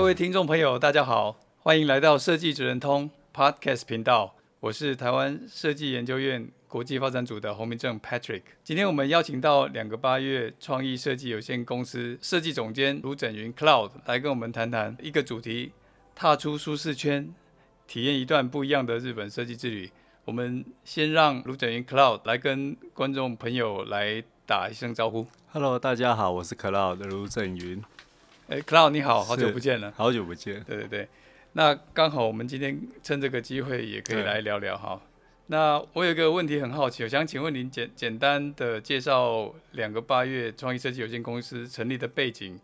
各位听众朋友，大家好，欢迎来到设计职人通 Podcast 频道。我是台湾设计研究院国际发展组的洪明正 Patrick。今天我们邀请到两个八月创意设计有限公司设计总监卢整云 Cloud 来跟我们谈谈一个主题：踏出舒适圈，体验一段不一样的日本设计之旅。我们先让卢整云 Cloud 来跟观众朋友来打一声招呼。Hello，大家好，我是 Cloud 卢整云。哎，Cloud 你好，好久不见了，好久不见。对对对，那刚好我们今天趁这个机会也可以来聊聊哈。那我有一个问题很好奇，我想请问您简简单的介绍两个八月创意设计有限公司成立的背景，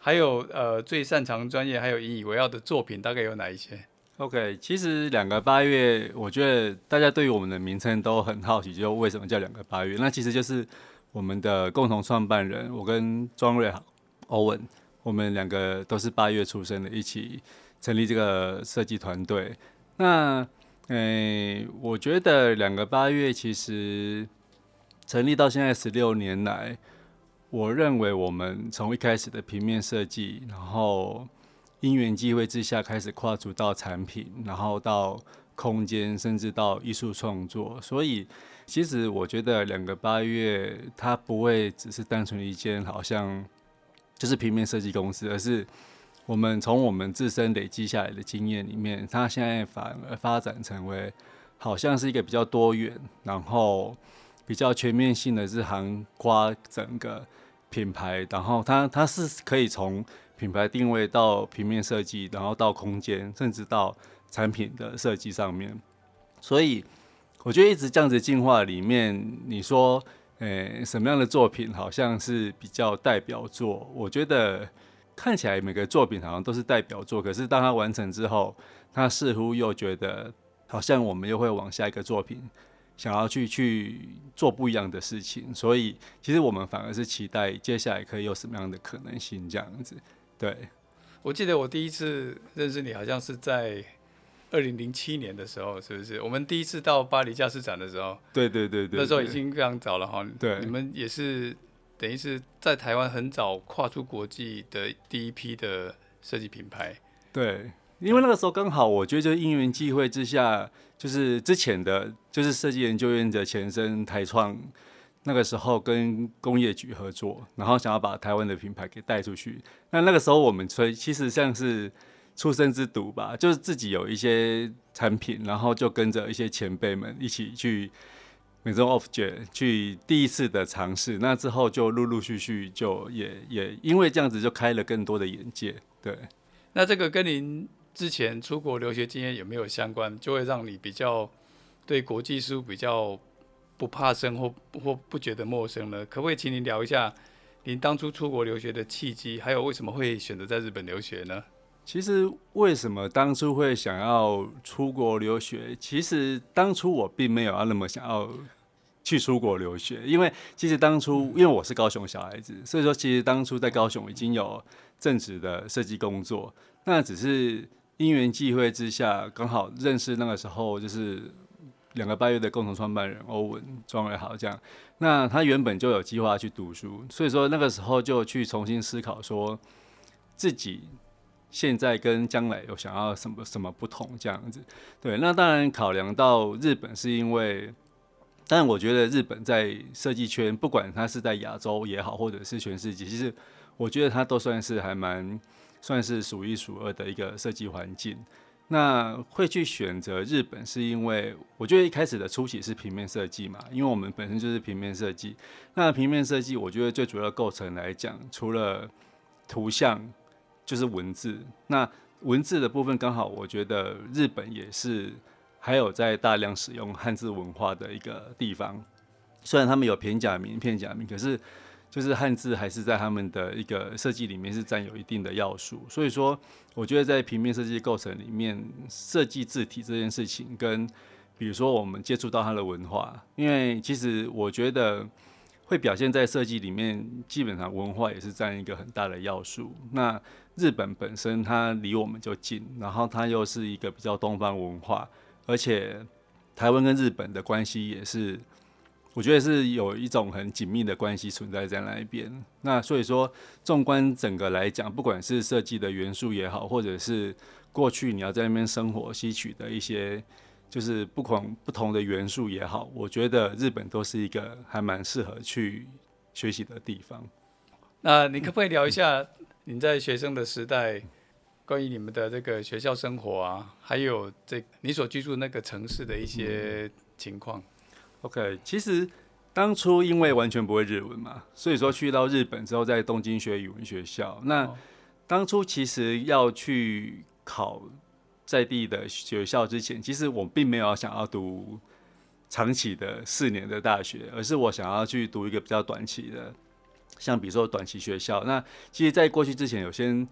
还有呃最擅长专业，还有引以为傲的作品大概有哪一些？OK，其实两个八月，我觉得大家对于我们的名称都很好奇，就为什么叫两个八月？那其实就是我们的共同创办人，我跟庄瑞豪、欧文。我们两个都是八月出生的，一起成立这个设计团队。那，诶，我觉得两个八月其实成立到现在十六年来，我认为我们从一开始的平面设计，然后因缘际会之下开始跨足到产品，然后到空间，甚至到艺术创作。所以，其实我觉得两个八月它不会只是单纯一件好像。就是平面设计公司，而是我们从我们自身累积下来的经验里面，它现在反而发展成为好像是一个比较多元，然后比较全面性的是涵盖整个品牌，然后它它是可以从品牌定位到平面设计，然后到空间，甚至到产品的设计上面。所以我觉得一直这样子进化里面，你说。诶、什么样的作品好像是比较代表作？我觉得看起来每个作品好像都是代表作，可是当它完成之后，他似乎又觉得好像我们又会往下一个作品想要去去做不一样的事情。所以其实我们反而是期待接下来可以有什么样的可能性这样子。对，我记得我第一次认识你好像是在。二零零七年的时候，是不是我们第一次到巴黎驾驶展的时候？对对对对，那时候已经非常早了哈。对，你们也是等于是在台湾很早跨出国际的第一批的设计品牌。对，因为那个时候刚好，我觉得就因缘际会之下，就是之前的就是设计研究院的前身台创，那个时候跟工业局合作，然后想要把台湾的品牌给带出去。那那个时候我们所其实像是。出生之犊吧，就是自己有一些产品，然后就跟着一些前辈们一起去 Maison Objet 去第一次的尝试。那之后就陆陆续续就也也因为这样子就开了更多的眼界。对，那这个跟您之前出国留学经验有没有相关？就会让你比较对国际事务比较不怕生或或不觉得陌生呢？可不可以请您聊一下您当初出国留学的契机，还有为什么会选择在日本留学呢？其实为什么当初会想要出国留学？其实当初我并没有要那么想要去出国留学，因为其实当初因为我是高雄小孩子，所以说其实当初在高雄已经有正职的设计工作，那只是因缘际会之下，刚好认识那个时候就是两个半月的共同创办人欧文庄伟豪这样，那他原本就有计划去读书，所以说那个时候就去重新思考说自己。现在跟将来有想要什么什么不同这样子，对，那当然考量到日本是因为，但我觉得日本在设计圈，不管它是在亚洲也好，或者是全世界，其实我觉得它都算是还蛮算是数一数二的一个设计环境。那会去选择日本，是因为我觉得一开始的初期是平面设计嘛，因为我们本身就是平面设计。那平面设计，我觉得最主要构成来讲，除了图像。就是文字，那文字的部分刚好，我觉得日本也是还有在大量使用汉字文化的一个地方。虽然他们有片假名、片假名，可是就是汉字还是在他们的一个设计里面是占有一定的要素。所以说，我觉得在平面设计构成里面，设计字体这件事情，跟比如说我们接触到它的文化，因为其实我觉得会表现在设计里面，基本上文化也是占一个很大的要素。那日本本身它离我们就近，然后它又是一个比较东方文化，而且台湾跟日本的关系也是，我觉得是有一种很紧密的关系存在在那一边。那所以说，纵观整个来讲，不管是设计的元素也好，或者是过去你要在那边生活吸取的一些，就是不同不同的元素也好，我觉得日本都是一个还蛮适合去学习的地方。那你可不可以聊一下？你在学生的时代，关于你们的这个学校生活啊，还有这你所居住那个城市的一些情况。嗯。OK，其实当初因为完全不会日文嘛，所以说去到日本之后，在东京学语文学校。那当初其实要去考在地的学校之前，其实我并没有想要读长期的四年的大学，而是我想要去读一个比较短期的。像比如说短期学校，那其实在过去之前，有些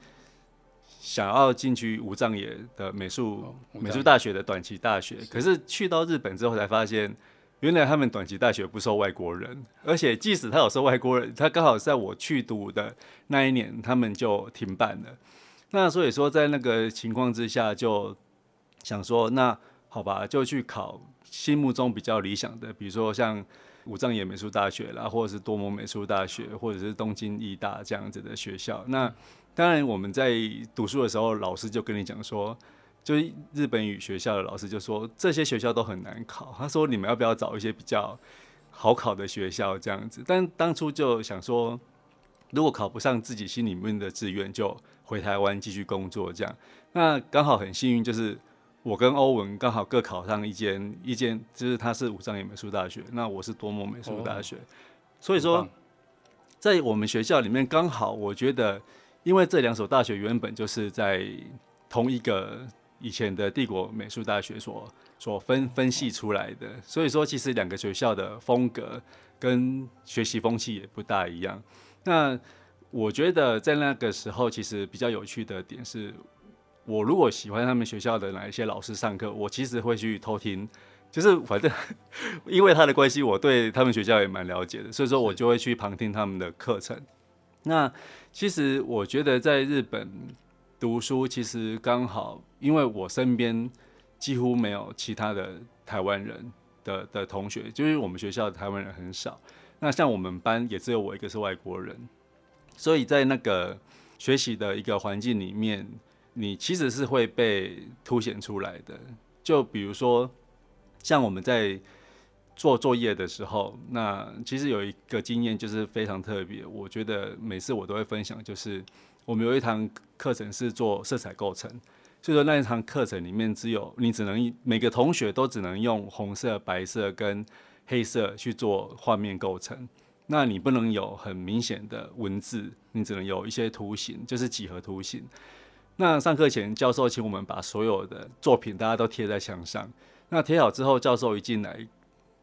想要进去武藏野的美术美术大学的短期大学，可是去到日本之后才发现，原来他们短期大学不收外国人，而且即使他有收外国人，他刚好在我去读的那一年，他们就停办了。那所以说，在那个情况之下，就想说，那好吧，就去考心目中比较理想的，比如说像。武藏野美术大学啦，或者是多摩美术大学，或者是东京艺大这样子的学校。那当然，我们在读书的时候，老师就跟你讲说，就是日本语学校的老师就说，这些学校都很难考。他说，你们要不要找一些比较好考的学校这样子？但当初就想说，如果考不上自己心里面的志愿，就回台湾继续工作这样。那刚好很幸运，就是。我跟欧文刚好各考上一间，一间就是他是武藏野美术大学，那我是多摩美术大学，哦、所以说在我们学校里面刚好，我觉得因为这两所大学原本就是在同一个以前的帝国美术大学所所分分析出来的，所以说其实两个学校的风格跟学习风气也不大一样。那我觉得在那个时候，其实比较有趣的点是。我如果喜欢他们学校的哪一些老师上课，我其实会去偷听，就是反正 因为他的关系，我对他们学校也蛮了解的，所以说我就会去旁听他们的课程。那其实我觉得在日本读书，其实刚好因为我身边几乎没有其他的台湾人的的同学，就是我们学校的台湾人很少。那像我们班也只有我一个是外国人，所以在那个学习的一个环境里面。你其实是会被凸显出来的，就比如说，像我们在做作业的时候，那其实有一个经验就是非常特别，我觉得每次我都会分享，就是我们有一堂课程是做色彩构成，所以说那一堂课程里面只有你只能每个同学都只能用红色、白色跟黑色去做画面构成，那你不能有很明显的文字，你只能有一些图形，就是几何图形。那上课前，教授请我们把所有的作品大家都贴在墙上。那贴好之后，教授一进来，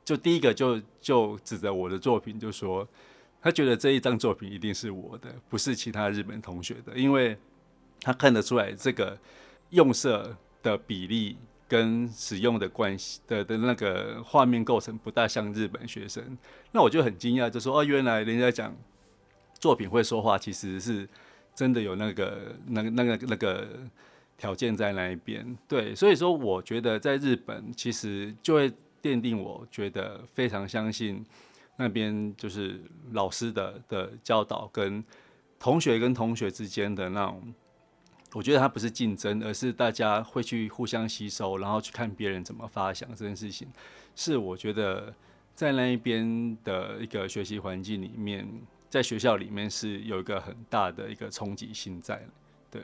就第一个就就指着我的作品就说，他觉得这一张作品一定是我的，不是其他日本同学的，因为他看得出来这个用色的比例跟使用的关系的的那个画面构成不大像日本学生。那我就很惊讶，就说哦，原来人家讲作品会说话，其实是。真的有那个、那个、那个、那个条件在那一边，对，所以说我觉得在日本其实就会奠定，我觉得非常相信那边就是老师的的教导跟同学跟同学之间的那种，我觉得它不是竞争，而是大家会去互相吸收，然后去看别人怎么发想这件事情，是我觉得在那一边的一个学习环境里面。在学校里面是有一个很大的一个冲击性在，对，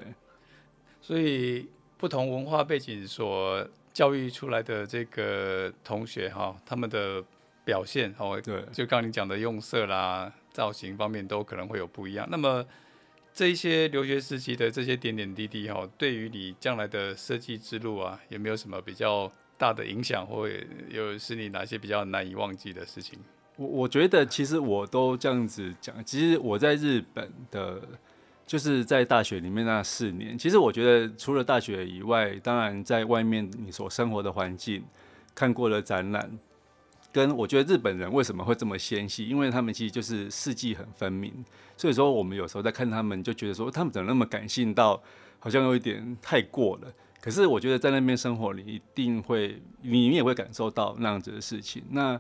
所以不同文化背景所教育出来的这个同学哈，他们的表现哦，对，就刚刚你讲的用色啦、造型方面都可能会有不一样。那么这一些留学时期的这些点点滴滴哈，对于你将来的设计之路啊，有没有什么比较大的影响，或有是你哪些比较难以忘记的事情？我我觉得其实我都这样子讲，其实我在日本的，就是在大学里面那四年，其实我觉得除了大学以外，当然在外面你所生活的环境，看过的展览，跟我觉得日本人为什么会这么纤细，因为他们其实就是四季很分明，所以说我们有时候在看他们，就觉得说他们怎么那么感性到，好像有一点太过了。可是我觉得在那边生活，你一定会，你也会感受到那样子的事情。那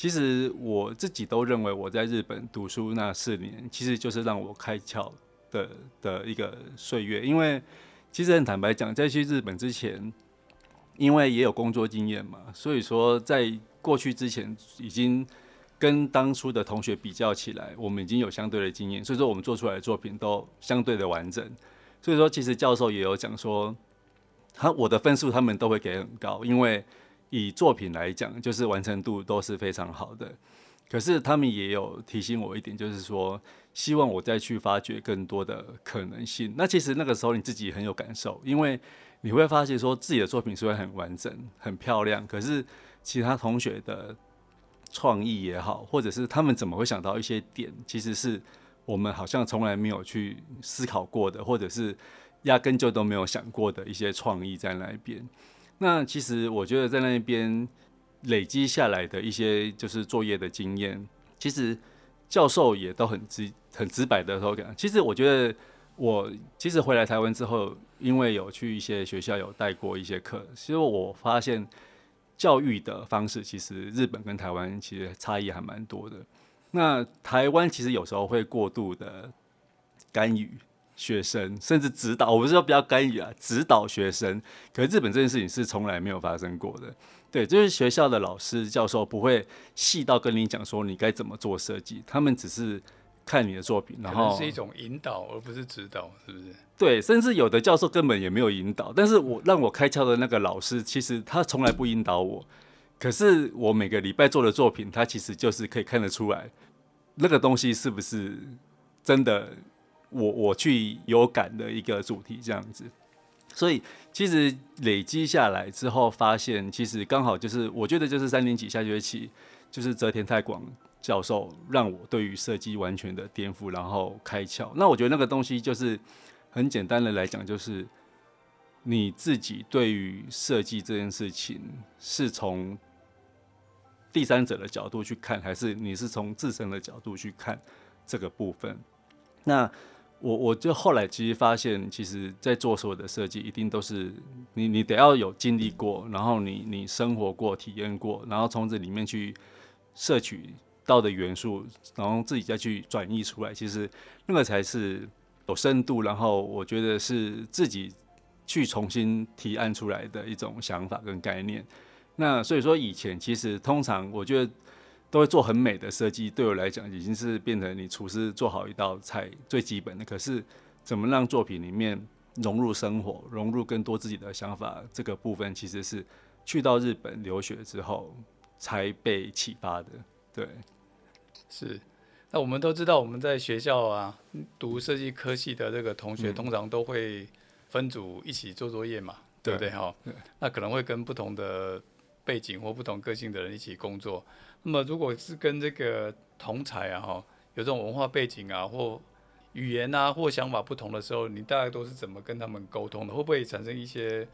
其实我自己都认为，我在日本读书那四年，其实就是让我开窍的的一个岁月。因为其实很坦白讲，在去日本之前，因为也有工作经验嘛，所以说在过去之前，已经跟当初的同学比较起来，我们已经有相对的经验，所以说我们做出来的作品都相对的完整。所以说，其实教授也有讲说。他我的分数他们都会给很高，因为以作品来讲，就是完成度都是非常好的。可是他们也有提醒我一点，就是说希望我再去发掘更多的可能性。那其实那个时候你自己很有感受，因为你会发现说自己的作品虽然很完整、很漂亮，可是其他同学的创意也好，或者是他们怎么会想到一些点，其实是我们好像从来没有去思考过的，或者是。压根就都没有想过的一些创意在那边。那其实我觉得在那边累积下来的一些就是作业的经验，其实教授也都很直很直白的说，其实我觉得我其实回来台湾之后，因为有去一些学校有带过一些课，其实我发现教育的方式其实日本跟台湾其实差异还蛮多的。那台湾其实有时候会过度的干预。学生甚至指导，我不是说不要干预啊，指导学生。可是日本这件事情是从来没有发生过的，对，就是学校的老师教授不会细到跟你讲说你该怎么做设计，他们只是看你的作品，然后是一种引导，而不是指导，是不是？对，甚至有的教授根本也没有引导，但是我让我开窍的那个老师，其实他从来不引导我，可是我每个礼拜做的作品，他其实就是可以看得出来，那个东西是不是真的。我我去有感的一个主题这样子，所以其实累积下来之后，发现其实刚好就是我觉得就是三年级下学期，就是泽田太广教授让我对于设计完全的颠覆，然后开窍。那我觉得那个东西就是很简单的来讲，就是你自己对于设计这件事情是从第三者的角度去看，还是你是从自身的角度去看这个部分？那我我就后来其实发现，其实，在做所有的设计，一定都是你你得要有经历过，然后你你生活过、体验过，然后从这里面去摄取到的元素，然后自己再去转移出来，其实那个才是有深度，然后我觉得是自己去重新提案出来的一种想法跟概念。那所以说，以前其实通常我觉得。都会做很美的设计，对我来讲已经是变成你厨师做好一道菜最基本的。可是，怎么让作品里面融入生活，融入更多自己的想法，这个部分其实是去到日本留学之后才被启发的。对，是。那我们都知道，我们在学校啊读设计科系的这个同学，通常都会分组一起做作业嘛，嗯、对不对？哈，那可能会跟不同的背景或不同个性的人一起工作。那么，如果是跟这个同才啊，哈，有这种文化背景啊，或语言啊，或想法不同的时候，你大概都是怎么跟他们沟通的？会不会产生一些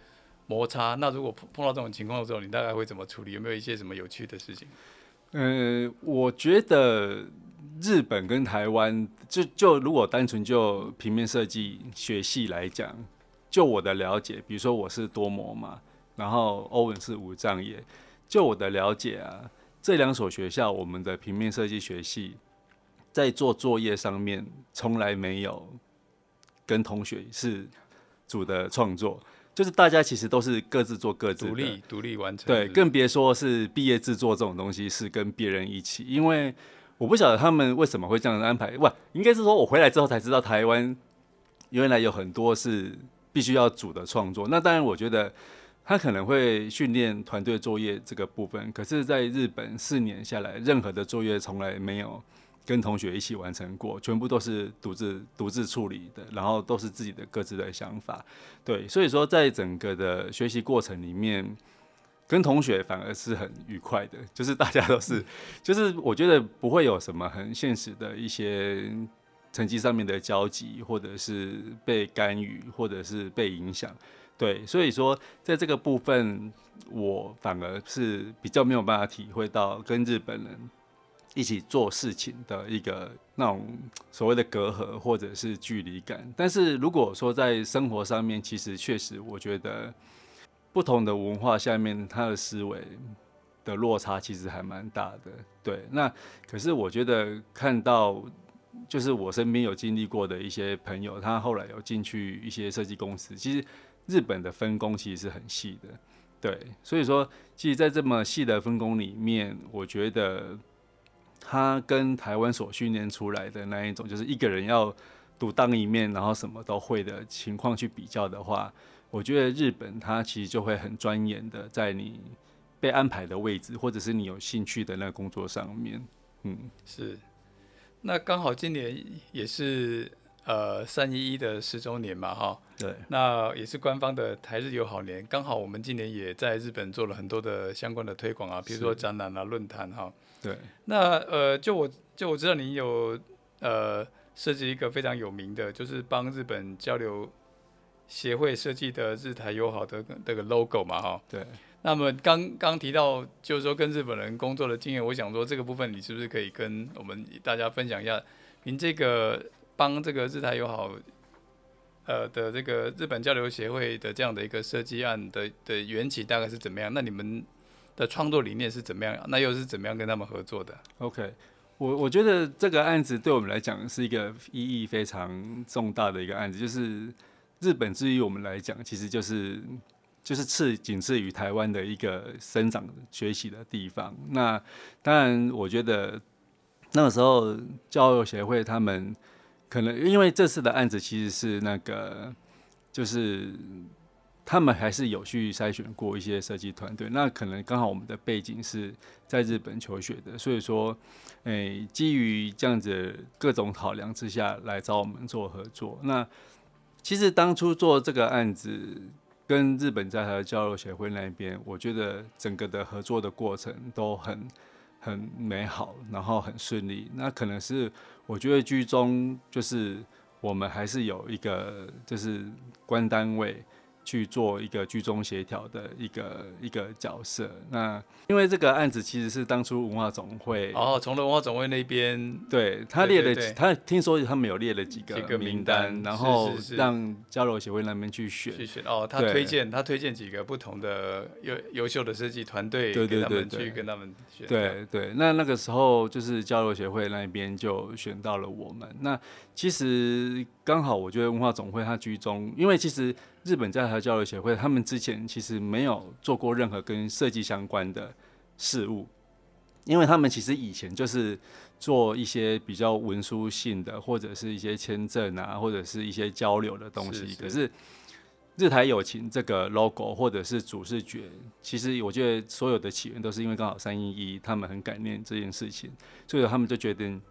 摩擦？那如果碰到这种情况的时候，你大概会怎么处理？有没有一些什么有趣的事情？嗯，我觉得日本跟台湾，就就如果单纯就平面设计学系来讲，就我的了解，比如说我是多摩嘛，然后欧文是武藏野，就我的了解啊。这两所学校，我们的平面设计学系在做作业上面从来没有跟同学是组的创作，就是大家其实都是各自做各自的，独立独立完成。对，更别说是毕业制作这种东西是跟别人一起，因为我不晓得他们为什么会这样的安排。哇，应该是说我回来之后才知道，台湾原来有很多是必须要组的创作。那当然，我觉得。他可能会训练团队作业这个部分，可是在日本四年下来，任何的作业从来没有跟同学一起完成过，全部都是独自独自处理的，然后都是自己的各自的想法。对，所以说在整个的学习过程里面，跟同学反而是很愉快的，就是大家都是，就是我觉得不会有什么很现实的一些成绩上面的交集，或者是被干预，或者是被影响。对，所以说在这个部分，我反而是比较没有办法体会到跟日本人一起做事情的一个那种所谓的隔阂或者是距离感。但是如果说在生活上面，其实确实我觉得不同的文化下面，他的思维的落差其实还蛮大的。对，那可是我觉得看到就是我身边有经历过的一些朋友，他后来有进去一些设计公司，其实。日本的分工其实是很细的，对，所以说，其实，在这么细的分工里面，我觉得他跟台湾所训练出来的那一种，就是一个人要独当一面，然后什么都会的情况去比较的话，我觉得日本他其实就会很钻研的，在你被安排的位置，或者是你有兴趣的那个工作上面，嗯，是。那刚好今年也是。呃，三一一的十周年嘛，哈，对，那也是官方的台日友好年，刚好我们今年也在日本做了很多的相关的推广啊，比如说展览啊、论坛哈，对，那呃，就我就我知道您有呃设计一个非常有名的，就是帮日本交流协会设计的日台友好的这个 logo 嘛，哈，对，那么刚刚提到就是说跟日本人工作的经验，我想说这个部分你是不是可以跟我们大家分享一下，您这个。帮这个日台友好，呃的这个日本交流协会的这样的一个设计案的的缘起大概是怎么样？那你们的创作理念是怎么样？那又是怎么样跟他们合作的？OK，我我觉得这个案子对我们来讲是一个意义非常重大的一个案子，就是日本至于我们来讲，其实就是就是次仅次于台湾的一个生长学习的地方。那当然，我觉得那个时候交流协会他们。可能因为这次的案子其实是那个，就是他们还是有去筛选过一些设计团队。那可能刚好我们的背景是在日本求学的，所以说，诶、基于这样子各种考量之下来找我们做合作。那其实当初做这个案子，跟日本在台交流协会那边，我觉得整个的合作的过程都很。很美好，然后很顺利。那可能是我觉得居中就是我们还是有一个就是官单位。去做一个居中协调的一个一个角色。那因为这个案子其实是当初文化总会哦，从文化总会那边对他列了，他听说他们有列了几个名单，然后让交流协会那边去选。去选哦，他推荐他推荐几个不同的优优秀的设计团队，对对对，去跟他们选。对对，那那个时候就是交流协会那边就选到了我们。那其实刚好我觉得文化总会他居中，因为其实。日本在台交流协会，他们之前其实没有做过任何跟设计相关的事物，因为他们其实以前就是做一些比较文书性的，或者是一些签证啊，或者是一些交流的东西。是是可是日台友情这个 logo 或者是主视觉，其实我觉得所有的起源都是因为刚好三一一他们很感念这件事情，所以他们就决定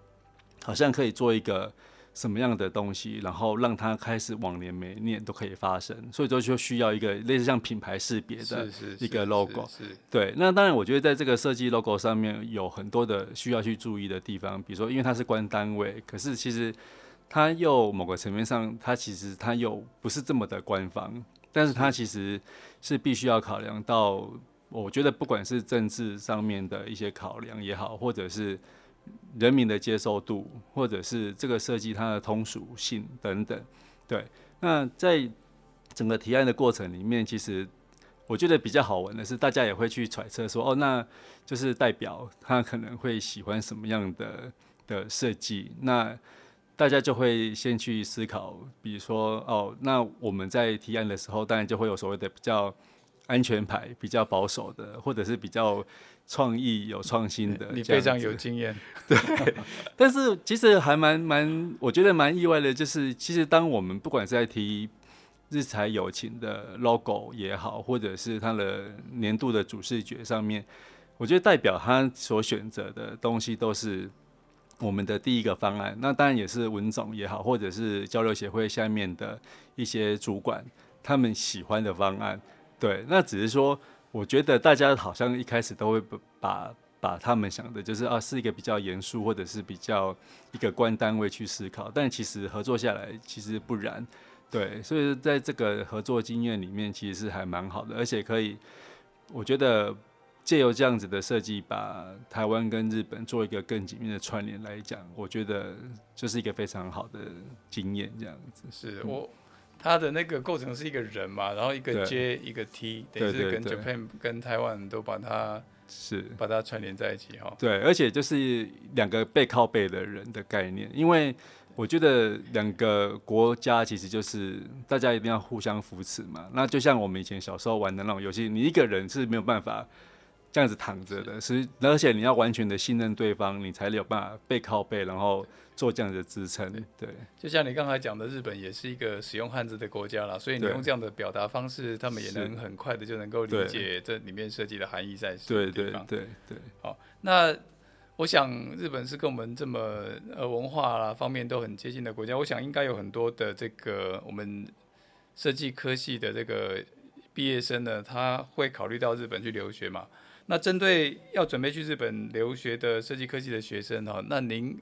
好像可以做一个。什么样的东西，然后让它开始往年每年都可以发生，所以说就需要一个类似像品牌识别的一个 logo。对，那当然我觉得在这个设计 logo 上面有很多的需要去注意的地方，比如说因为它是官单位，可是其实它又某个层面上，它其实它又不是这么的官方，但是它其实是必须要考量到，我觉得不管是政治上面的一些考量也好，或者是。人民的接受度，或者是这个设计它的通俗性等等，对。那在整个提案的过程里面，其实我觉得比较好玩的是，大家也会去揣测说，哦，那就是代表他可能会喜欢什么样的的设计。那大家就会先去思考，比如说，哦，那我们在提案的时候，当然就会有所谓的比较安全牌、比较保守的，或者是比较。创意有创新的，你非常有经验，对。但是其实还蛮蛮，我觉得蛮意外的，就是其实当我们不管是在提日才友情的 logo 也好，或者是它的年度的主视觉上面，我觉得代表他所选择的东西都是我们的第一个方案。那当然也是文总也好，或者是交流协会下面的一些主管他们喜欢的方案。对，那只是说。我觉得大家好像一开始都会把把他们想的就是啊，是一个比较严肃或者是比较一个官单位去思考，但其实合作下来其实不然，对，所以在这个合作经验里面，其实是还蛮好的，而且可以，我觉得借由这样子的设计，把台湾跟日本做一个更紧密的串联来讲，我觉得就是一个非常好的经验，这样子。是我。它的那个构成是一个人嘛，然后一个 J 一个 T，等于是跟 Japan 跟台湾都把它是把它串联在一起哈。对，而且就是两个背靠背的人的概念，因为我觉得两个国家其实就是大家一定要互相扶持嘛。那就像我们以前小时候玩的那种游戏，你一个人是没有办法。这样子躺着的是，而且你要完全的信任对方，你才有办法背靠背，然后做这样的支撑。对，就像你刚才讲的，日本也是一个使用汉字的国家啦，所以你用这样的表达方式，他们也能很快的就能够理解这里面设计的含义在什么地方。对对对。好，那我想日本是跟我们这么呃文化啦方面都很接近的国家，我想应该有很多的这个我们设计科系的这个毕业生呢，他会考虑到日本去留学嘛。那针对要准备去日本留学的设计科技的学生哈，那您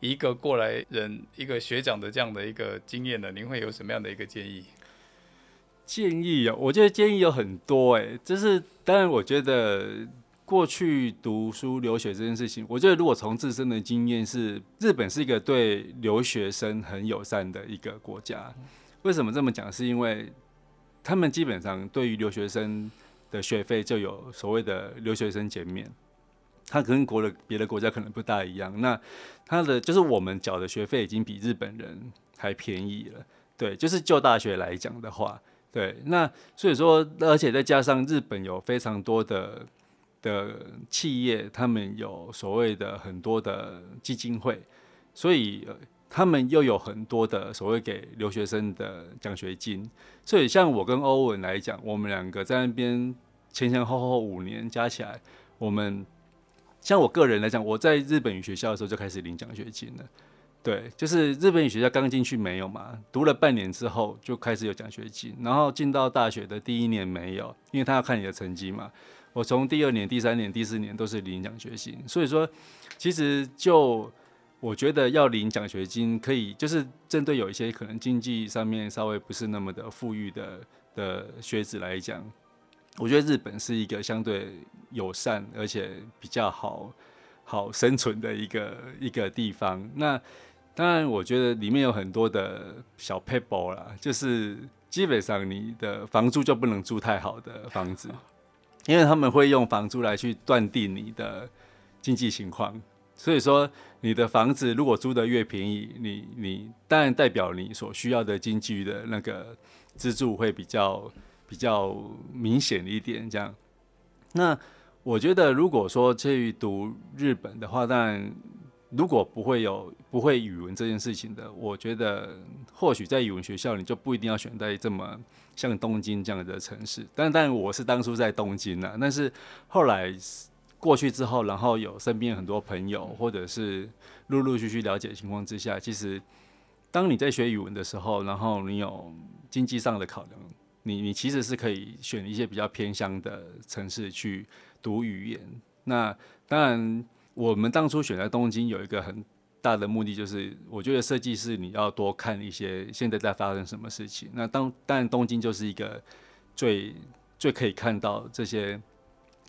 一个过来人一个学长的这样的一个经验呢，您会有什么样的一个建议？建议啊，我觉得建议有很多哎，就是当然，我觉得过去读书留学这件事情，我觉得如果从自身的经验是，日本是一个对留学生很友善的一个国家。为什么这么讲？是因为他们基本上对于留学生。的学费就有所谓的留学生减免，他跟国的别的国家可能不大一样。那他的就是我们缴的学费已经比日本人还便宜了，对，就是就大学来讲的话，对。那所以说，而且再加上日本有非常多的的企业，他们有所谓的很多的基金会，所以。他们又有很多的所谓给留学生的奖学金，所以像我跟欧文来讲，我们两个在那边前前后后五年加起来，我们像我个人来讲，我在日本语学校的时候就开始领奖学金了。对，就是日本语学校刚进去没有嘛，读了半年之后就开始有奖学金，然后进到大学的第一年没有，因为他要看你的成绩嘛。我从第二年、第三年、第四年都是领奖学金，所以说其实就。我觉得要领奖学金，可以就是针对有一些可能经济上面稍微不是那么的富裕的的学子来讲，我觉得日本是一个相对友善而且比较好好生存的一个一个地方。那当然，我觉得里面有很多的小 people 啦，就是基本上你的房租就不能租太好的房子，因为他们会用房租来去断定你的经济情况。所以说，你的房子如果租得越便宜，你你当然代表你所需要的经济的那个支柱会比较比较明显一点。这样，那我觉得如果说去读日本的话，当然如果不会有不会语文这件事情的，我觉得或许在语文学校你就不一定要选在这么像东京这样的城市。但但我是当初在东京啊，但是后来。过去之后，然后有身边很多朋友，或者是陆陆续续了解的情况之下，其实当你在学语文的时候，然后你有经济上的考量，你你其实是可以选一些比较偏乡的城市去读语言。那当然，我们当初选在东京有一个很大的目的，就是我觉得设计师你要多看一些现在在发生什么事情。那当当然东京就是一个最最可以看到这些。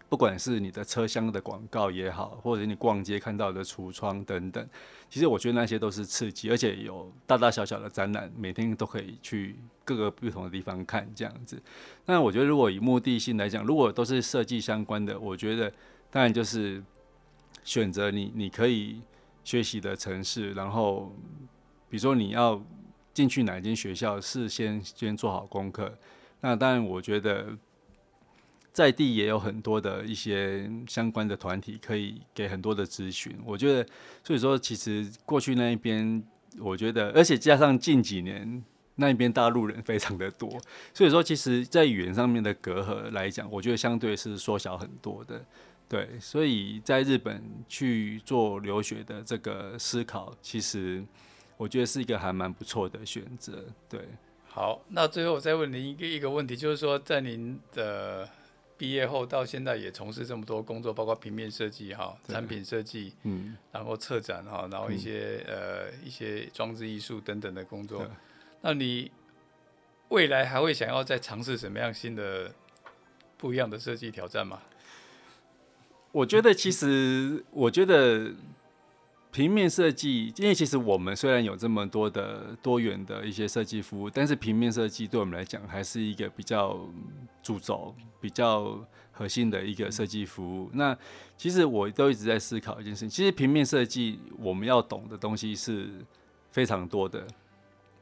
不管是你的车厢的广告也好，或者你逛街看到的橱窗等等，其实我觉得那些都是刺激，而且有大大小小的展览，每天都可以去各个不同的地方看这样子。那我觉得如果以目的性来讲，如果都是设计相关的，我觉得当然就是选择你你可以学习的城市，然后比如说你要进去哪间学校，事先先做好功课。那当然，我觉得。在地也有很多的一些相关的团体可以给很多的咨询，我觉得，所以说其实过去那一边，我觉得，而且加上近几年那一边大陆人非常的多，所以说其实在语言上面的隔阂来讲，我觉得相对是缩小很多的，对，所以在日本去做留学的这个思考，其实我觉得是一个还蛮不错的选择，对。好，那最后我再问您一个一个问题，就是说在您的毕业后到现在也从事这么多工作，包括平面设计哈、产品设计，嗯，然后策展哈，然后一些、嗯、呃一些装置艺术等等的工作。那你未来还会想要再尝试什么样新的不一样的设计挑战吗？我觉得其实，我觉得平面设计，因为其实我们虽然有这么多的多元的一些设计服务，但是平面设计对我们来讲还是一个比较主轴、比较核心的一个设计服务。那其实我都一直在思考一件事情，其实平面设计我们要懂的东西是非常多的，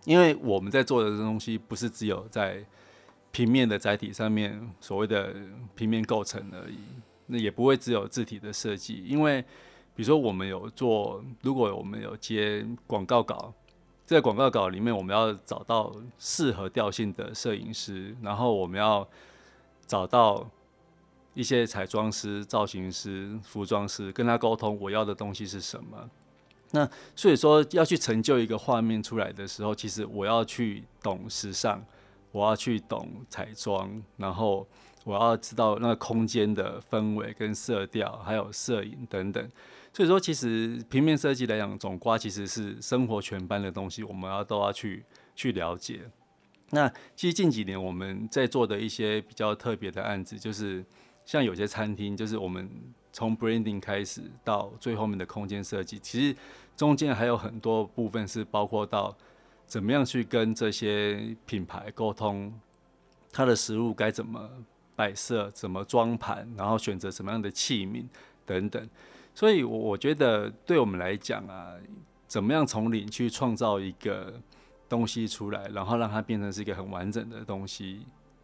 因为我们在做的东西不是只有在平面的载体上面所谓的平面构成而已。那也不会只有字体的设计，因为比如说我们有做，如果我们有接广告稿，在广告稿里面我们要找到适合调性的摄影师，然后我们要找到一些彩妆师、造型师、服装师，跟他沟通我要的东西是什么。那所以说要去成就一个画面出来的时候，其实我要去懂时尚，我要去懂彩妆，然后。我要知道那个空间的氛围跟色调，还有摄影等等。所以说，其实平面设计来讲，总括其实是生活全般的东西，我们要都要去去了解。那其实近几年我们在做的一些比较特别的案子，就是像有些餐厅，就是我们从 branding 开始到最后面的空间设计，其实中间还有很多部分是包括到怎么样去跟这些品牌沟通，它的食物该怎么。摆设怎么装盘，然后选择什么样的器皿等等，所以，我我觉得对我们来讲啊，怎么样从零去创造一个东西出来，然后让它变成是一个很完整的东西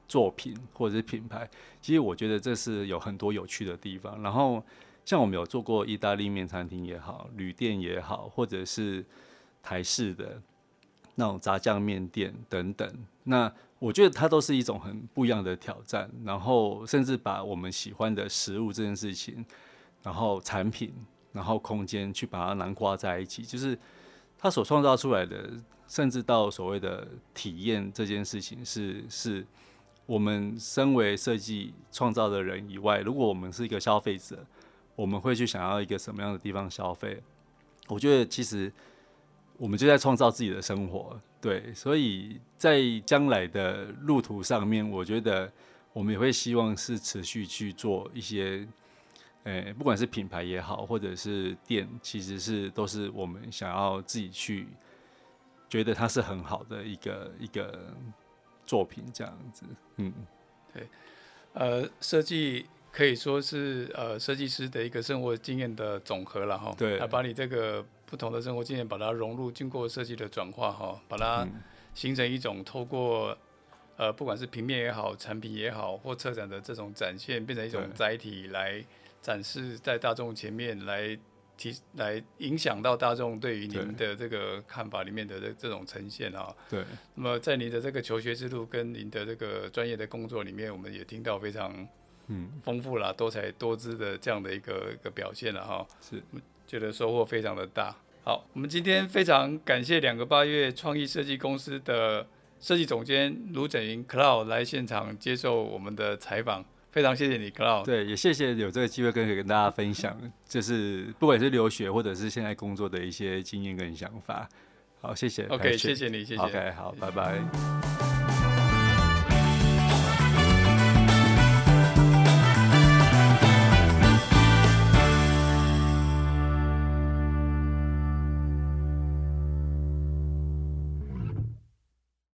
作品或者是品牌，其实我觉得这是有很多有趣的地方。然后，像我们有做过意大利面餐厅也好，旅店也好，或者是台式的那种炸酱面店等等，那。我觉得它都是一种很不一样的挑战，然后甚至把我们喜欢的食物这件事情，然后产品，然后空间去把它囊括在一起，就是它所创造出来的，甚至到所谓的体验这件事情是，是是我们身为设计创造的人以外，如果我们是一个消费者，我们会去想要一个什么样的地方消费？我觉得其实我们就在创造自己的生活。对，所以在将来的路途上面，我觉得我们也会希望是持续去做一些，诶、欸，不管是品牌也好，或者是店，其实是都是我们想要自己去觉得它是很好的一个一个作品这样子。嗯，对，呃，设计可以说是呃设计师的一个生活经验的总和了哈。对，来把你这个。不同的生活经验，把它融入，经过设计的转化，哈，把它形成一种透过呃，不管是平面也好，产品也好，或策展的这种展现，变成一种载体来展示在大众前面，来提来影响到大众对于您的这个看法里面的这这种呈现啊。对。那么在您的这个求学之路跟您的这个专业的工作里面，我们也听到非常嗯丰富啦、多彩多姿的这样的一个一个表现了哈。是。觉得收获非常的大。好，我们今天非常感谢两个八月创意设计公司的设计总监卢整云 Cloud 来现场接受我们的采访，非常谢谢你 Cloud。对，也谢谢有这个机会跟跟大家分享，就是不管是留学或者是现在工作的一些经验跟想法。好，谢谢。OK，谢谢你，谢谢。OK，好，拜拜。